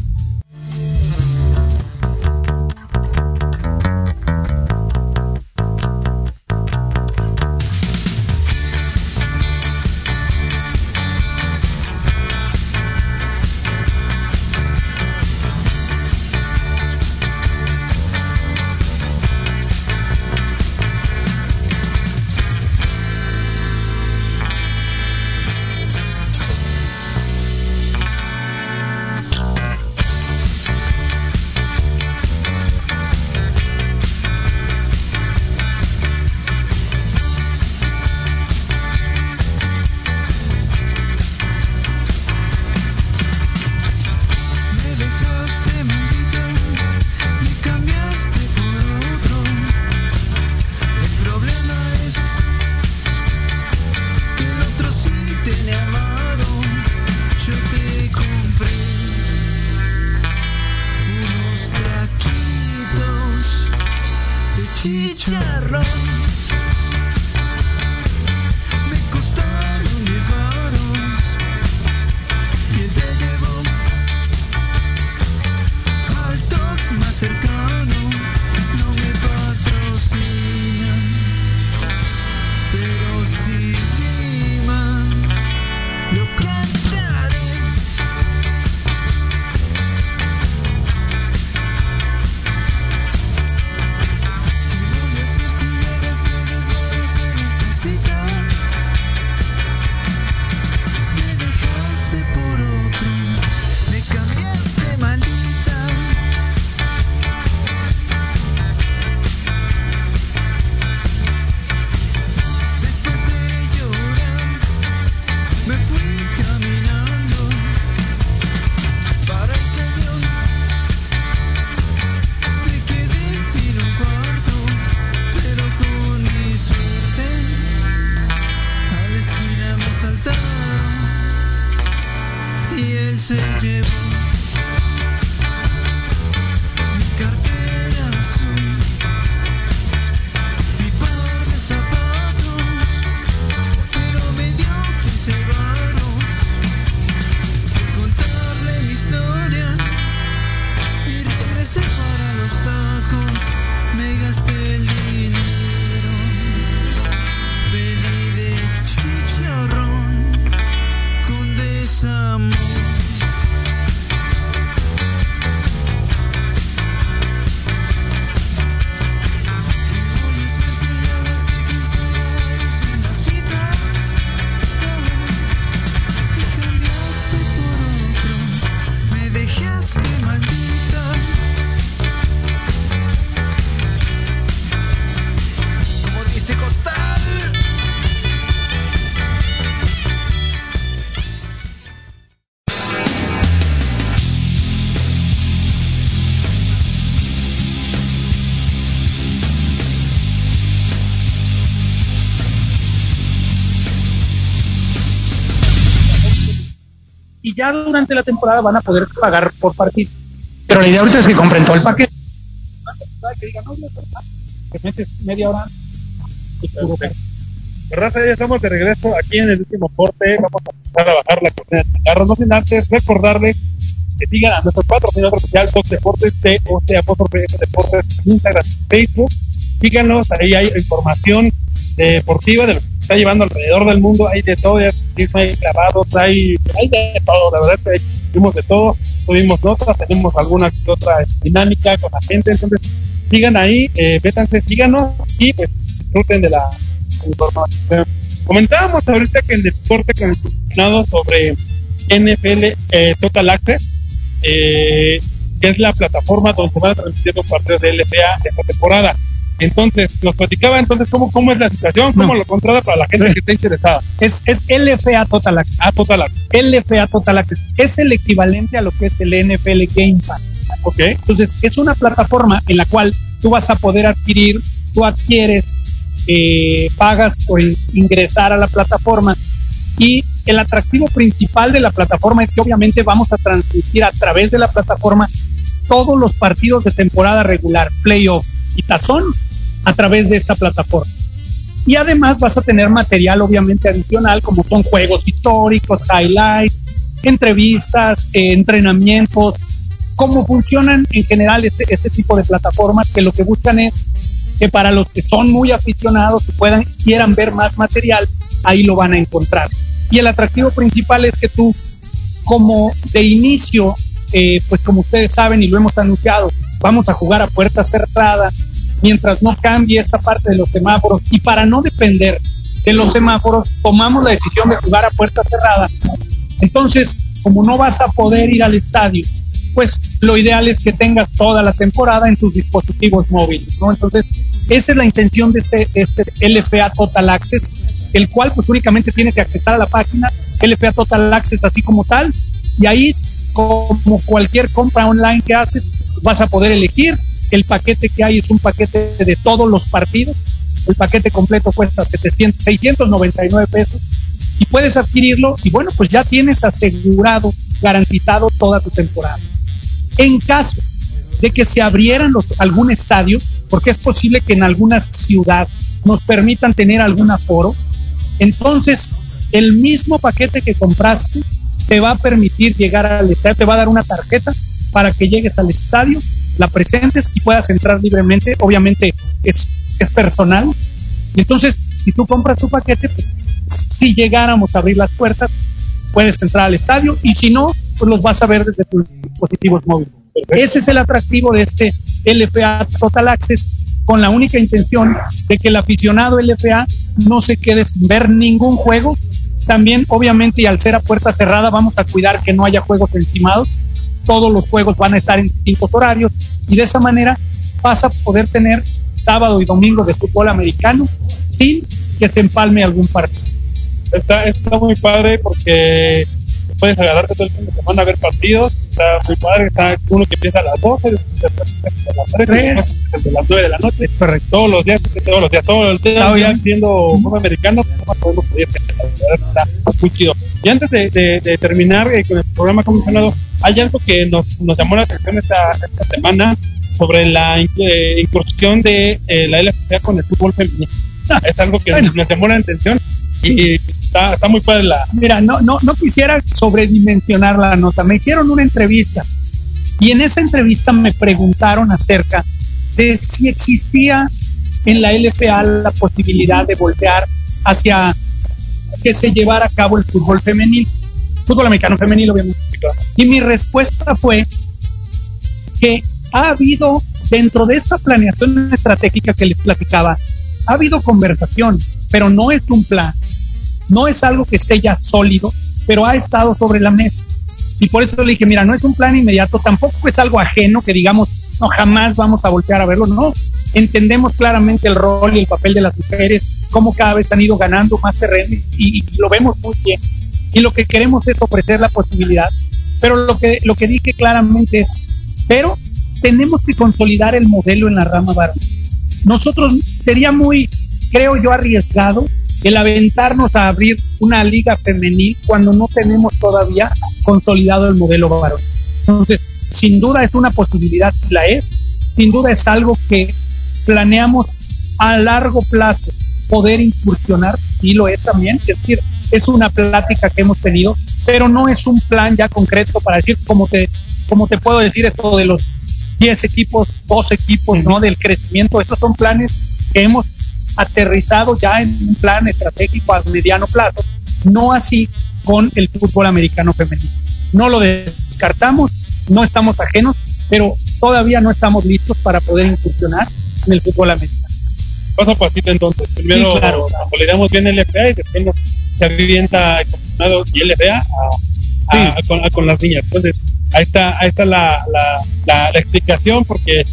G: Ya durante la temporada van a poder pagar por partido.
C: Pero la idea ahorita es que compren todo el paquete.
G: Raza, ya estamos de regreso aquí en el último corte. Vamos a empezar a bajar la cortina de carros. No sin antes recordarles que sigan a nuestro patrocinador oficial, Fox Deportes, TOC Apóstrofe Deportes, Instagram, Facebook. Síganos, ahí hay información deportiva de lo que se está llevando alrededor del mundo. Hay de todo, hay clavados, hay, hay de todo, la verdad tuvimos de todo, tuvimos notas, tenemos alguna otra dinámica con la gente, entonces sigan ahí, eh, vétanse, síganos y pues disfruten de la información. Comentábamos ahorita que en deporte que mencionado sobre NFL eh, Total Access, eh, que es la plataforma donde se van a transmitir los partidos de LPA esta temporada. Entonces, nos platicaba entonces cómo, cómo es la situación, cómo lo contrata para la gente que está interesada.
C: Es, es LFA Total Access.
G: Ah, Total
C: LFA Total Access. Es el equivalente a lo que es el NFL Game Pass.
G: Ok.
C: Entonces, es una plataforma en la cual tú vas a poder adquirir, tú adquieres, eh, pagas por ingresar a la plataforma y el atractivo principal de la plataforma es que obviamente vamos a transmitir a través de la plataforma todos los partidos de temporada regular, playoff y tazón a través de esta plataforma. Y además vas a tener material obviamente adicional como son juegos históricos, highlights, entrevistas, eh, entrenamientos, cómo funcionan en general este, este tipo de plataformas que lo que buscan es que para los que son muy aficionados y puedan quieran ver más material, ahí lo van a encontrar. Y el atractivo principal es que tú, como de inicio, eh, pues como ustedes saben y lo hemos anunciado, vamos a jugar a puerta cerrada mientras no cambie esta parte de los semáforos y para no depender de los semáforos, tomamos la decisión de jugar a puerta cerrada. Entonces, como no vas a poder ir al estadio, pues lo ideal es que tengas toda la temporada en tus dispositivos móviles, ¿no? Entonces, esa es la intención de este, este LFA Total Access, el cual pues únicamente tiene que accesar a la página LFA Total Access así como tal, y ahí como cualquier compra online que haces, vas a poder elegir. El paquete que hay es un paquete de todos los partidos. El paquete completo cuesta 700, 699 pesos y puedes adquirirlo y bueno, pues ya tienes asegurado, garantizado toda tu temporada. En caso de que se abrieran algún estadio, porque es posible que en alguna ciudad nos permitan tener algún aforo, entonces el mismo paquete que compraste te va a permitir llegar al estadio, te va a dar una tarjeta para que llegues al estadio, la presentes y puedas entrar libremente. Obviamente es, es personal. Y entonces, si tú compras tu paquete, pues, si llegáramos a abrir las puertas, puedes entrar al estadio y si no, pues los vas a ver desde tus dispositivos móviles. Ese es el atractivo de este LFA Total Access con la única intención de que el aficionado LFA no se quede sin ver ningún juego. También, obviamente, y al ser a puerta cerrada, vamos a cuidar que no haya juegos encimados. Todos los juegos van a estar en distintos horarios y de esa manera vas a poder tener sábado y domingo de fútbol americano sin que se empalme algún partido.
D: Está, está muy padre porque puedes agarrarte todo el fin de semana a ver partidos. Está muy padre. Está uno que empieza a las 12, a las 3, a las 9 de la noche. Correcto. Todos los días, todos los días, todos los días, todos los días siendo fútbol americano, no podemos pedir Está muy chido. Y antes de, de, de terminar eh, con el programa comisionado, hay algo que nos, nos llamó la atención esta, esta semana sobre la eh, incursión de eh, la LFA con el fútbol femenino. Es algo que bueno. nos llamó la atención y está, está, muy padre la...
C: Mira, no, no, no quisiera sobredimensionar la nota. Me hicieron una entrevista y en esa entrevista me preguntaron acerca de si existía en la LFA la posibilidad de voltear hacia que se llevara a cabo el fútbol femenil, fútbol americano femenil, obviamente. Y mi respuesta fue que ha habido, dentro de esta planeación estratégica que les platicaba, ha habido conversación, pero no es un plan, no es algo que esté ya sólido, pero ha estado sobre la mesa. Y por eso le dije, mira, no es un plan inmediato, tampoco es algo ajeno que digamos, no, jamás vamos a voltear a verlo, no. Entendemos claramente el rol y el papel de las mujeres, cómo cada vez han ido ganando más terreno y, y lo vemos muy bien. Y lo que queremos es ofrecer la posibilidad. Pero lo que, lo que dije claramente es, pero tenemos que consolidar el modelo en la rama varón. Nosotros sería muy, creo yo, arriesgado el aventarnos a abrir una liga femenil cuando no tenemos todavía consolidado el modelo varón. Entonces, sin duda es una posibilidad, la es, sin duda es algo que planeamos a largo plazo poder incursionar, y lo es también, es decir, es una plática que hemos tenido, pero no es un plan ya concreto para decir, como te, como te puedo decir esto de los 10 equipos, 12 equipos, ¿no? Del crecimiento, estos son planes que hemos aterrizado ya en un plan estratégico a mediano plazo, no así con el fútbol americano femenino. No lo descartamos, no estamos ajenos, pero todavía no estamos listos para poder incursionar en el fútbol americano.
D: Paso a pasito entonces. Primero sí, claro. consolidamos bien el FA y después nos se avienta el comisionado y a, a, sí. con, con, las niñas. Entonces, ahí está, ahí está la, la, la, la explicación porque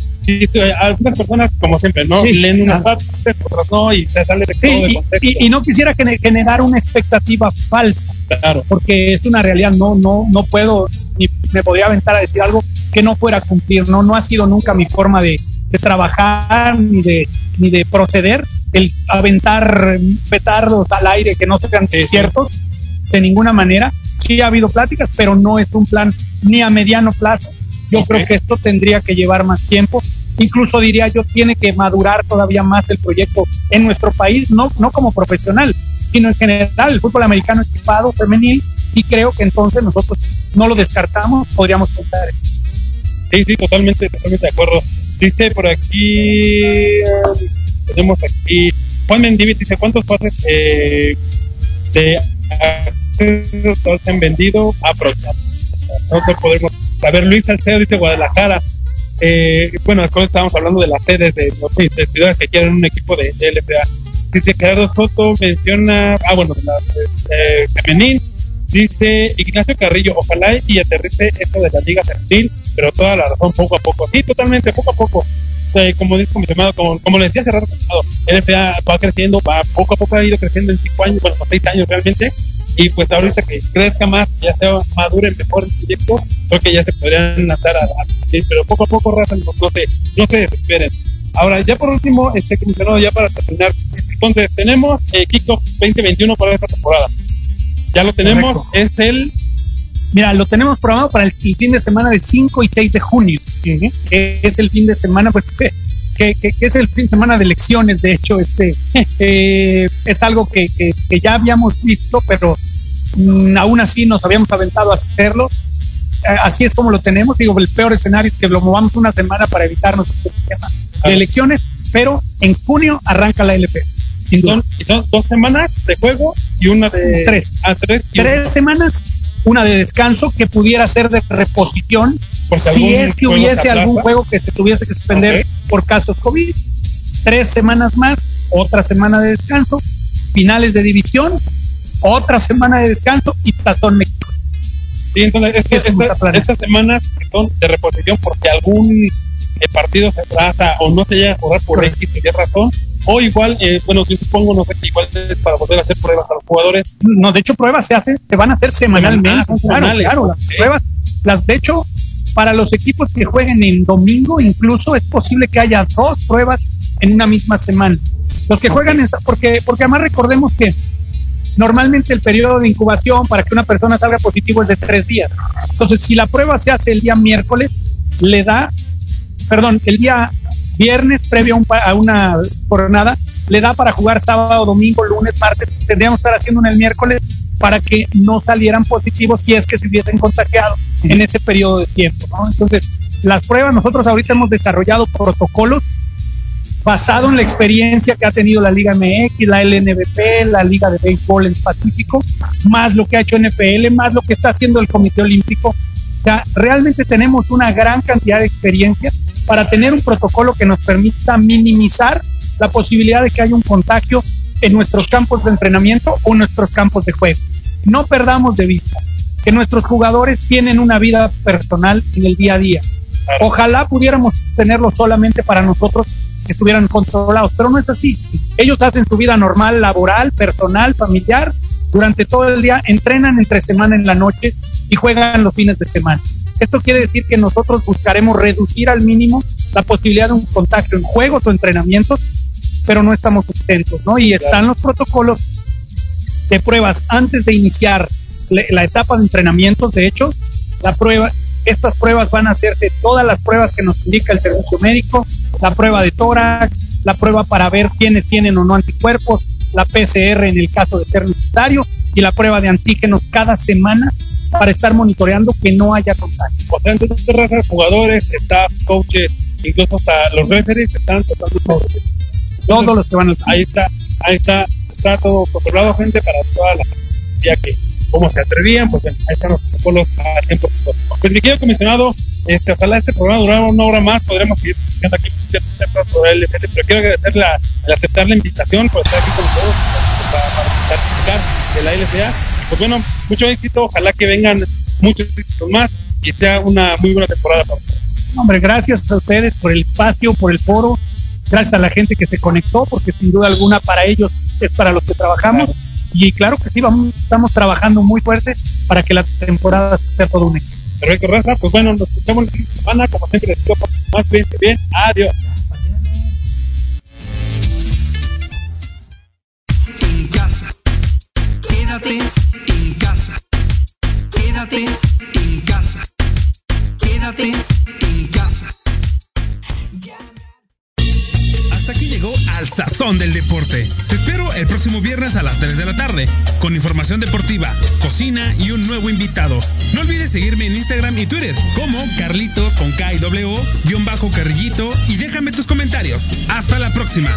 D: algunas personas, como siempre, ¿no? Sí, Leen unas claro. partes, otras no, y se sale de
C: sí, todo de contexto. Y, y, no quisiera generar una expectativa falsa,
D: claro.
C: porque es una realidad, no, no, no puedo, ni me podría aventar a decir algo que no fuera a cumplir, no, no ha sido nunca mi forma de, de trabajar ni de, ni de proceder, el aventar petardos al aire que no sean ciertos, de ninguna manera. Sí ha habido pláticas, pero no es un plan ni a mediano plazo. Yo okay. creo que esto tendría que llevar más tiempo incluso diría yo, tiene que madurar todavía más el proyecto en nuestro país, no, no como profesional, sino en general, el fútbol americano equipado femenil sí creo que entonces nosotros no lo descartamos, podríamos contar.
D: Sí, sí, totalmente, totalmente de acuerdo. Dice por aquí, tenemos aquí, Juan Mendivi dice, ¿cuántos pases eh, de se han vendido aproximadamente? Nosotros podemos saber, Luis Salcedo dice Guadalajara, eh, bueno, estábamos hablando de las sedes de, de ciudades que quieren un equipo de LPA. Dice Gerardo Soto menciona, ah, bueno, la, eh, femenil. Dice Ignacio Carrillo, ojalá y aterrice esto de la Liga Femenil, pero toda la razón poco a poco. Sí, totalmente, poco a poco. como dice como, como, como le decía hace rato, el FA va creciendo, va poco a poco ha ido creciendo en cinco años, bueno, seis años realmente, y pues ahorita que crezca más, ya sea madure mejor el proyecto, creo que ya se podrían lanzar a, pero poco a poco, raza, no, se, no se desesperen. Ahora, ya por último, este que ya para terminar, entonces tenemos eh, Kickoff 2021 para esta temporada. Ya lo tenemos, es el...
C: Mira, lo tenemos programado para el, fin de semana de 5 y 6 de junio, que es el fin de semana, pues, que, que, es el fin de semana de elecciones, de hecho, este eh, es algo que, que, ya habíamos visto, pero Mm, aún así nos habíamos aventado a hacerlo. Así es como lo tenemos. Digo, el peor escenario es que lo movamos una semana para evitarnos el sistema de elecciones, pero en junio arranca la LP.
D: Y son, dos semanas de juego y una de
C: tres.
D: Ah, tres,
C: tres semanas, una de descanso que pudiera ser de reposición si es que hubiese algún juego que se tuviese que suspender por casos COVID. Tres semanas más, otra semana de descanso, finales de división otra semana de descanso y Tazón México.
D: Sí, entonces es que estas semanas son de reposición porque algún eh, partido se trata o no se llega a jugar por X y razón, o igual, eh, bueno, yo supongo, no sé, que igual es para poder hacer pruebas a los jugadores.
C: No, de hecho, pruebas se hacen, se van a hacer semanalmente. claro, claro, las pruebas, las, de hecho, para los equipos que jueguen en domingo, incluso es posible que haya dos pruebas en una misma semana. Los que juegan en, porque, porque además recordemos que Normalmente el periodo de incubación para que una persona salga positivo es de tres días. Entonces, si la prueba se hace el día miércoles, le da, perdón, el día viernes previo a, una jornada, le da para jugar sábado, domingo, lunes, martes. Tendríamos que estar haciendo en el miércoles para que no salieran positivos si es que se hubiesen contagiado en ese periodo de tiempo. Entonces, las pruebas, nosotros ahorita hemos desarrollado protocolos basado en la experiencia que ha tenido la Liga MX, la LNBP, la Liga de Béisbol en Pacífico, más lo que ha hecho NFL, más lo que está haciendo el Comité Olímpico. O sea, realmente tenemos una gran cantidad de experiencia para tener un protocolo que nos permita minimizar la posibilidad de que haya un contagio en nuestros campos de entrenamiento o en nuestros campos de juego. No perdamos de vista que nuestros jugadores tienen una vida personal en el día a día. Ojalá pudiéramos tenerlo solamente para nosotros estuvieran controlados, pero no es así. Ellos hacen su vida normal, laboral, personal, familiar, durante todo el día, entrenan entre semana en la noche y juegan los fines de semana. Esto quiere decir que nosotros buscaremos reducir al mínimo la posibilidad de un contagio en juegos o entrenamientos, pero no estamos exentos, ¿no? Y están los protocolos de pruebas antes de iniciar la etapa de entrenamientos, de hecho, la prueba, estas pruebas van a hacerse todas las pruebas que nos indica el servicio médico, la prueba de tórax, la prueba para ver quiénes tienen o no anticuerpos, la PCR en el caso de ser necesario y la prueba de antígenos cada semana para estar monitoreando que no haya contagio.
D: O sea, entonces, jugadores, staff, coaches, incluso hasta los referees están totalmente
C: Todos los que van a...
D: Ahí está, ahí está, está todo controlado, gente, para toda la ya que cómo se atrevían, pues ahí están los protocolos a tiempo. Pues mi querido comisionado, este, ojalá este programa durara una hora más, podremos seguir discutiendo aquí sobre el pero quiero agradecerle la, al aceptar la invitación por estar aquí con nosotros para, participar de la LCA. Pues bueno, mucho éxito, ojalá que vengan muchos éxitos más y sea una muy buena temporada para ustedes.
C: Hombre, gracias a ustedes por el espacio, por el foro, gracias a la gente que se conectó, porque sin duda alguna para ellos es para los que trabajamos. Y claro que sí, vamos, estamos trabajando muy fuerte para que la temporada sea todo un éxito.
D: Perfecto, Raza. Pues bueno, nos escuchamos la semana. Como siempre, les digo, más bien, bien. Adiós.
G: En casa. Quédate en casa. Quédate en casa. Quédate en casa.
B: hasta aquí llegó Al Sazón del Deporte. El próximo viernes a las 3 de la tarde con información deportiva, cocina y un nuevo invitado. No olvides seguirme en Instagram y Twitter como Carlitos con K y W, guion bajo Carrillito y déjame tus comentarios. Hasta la próxima.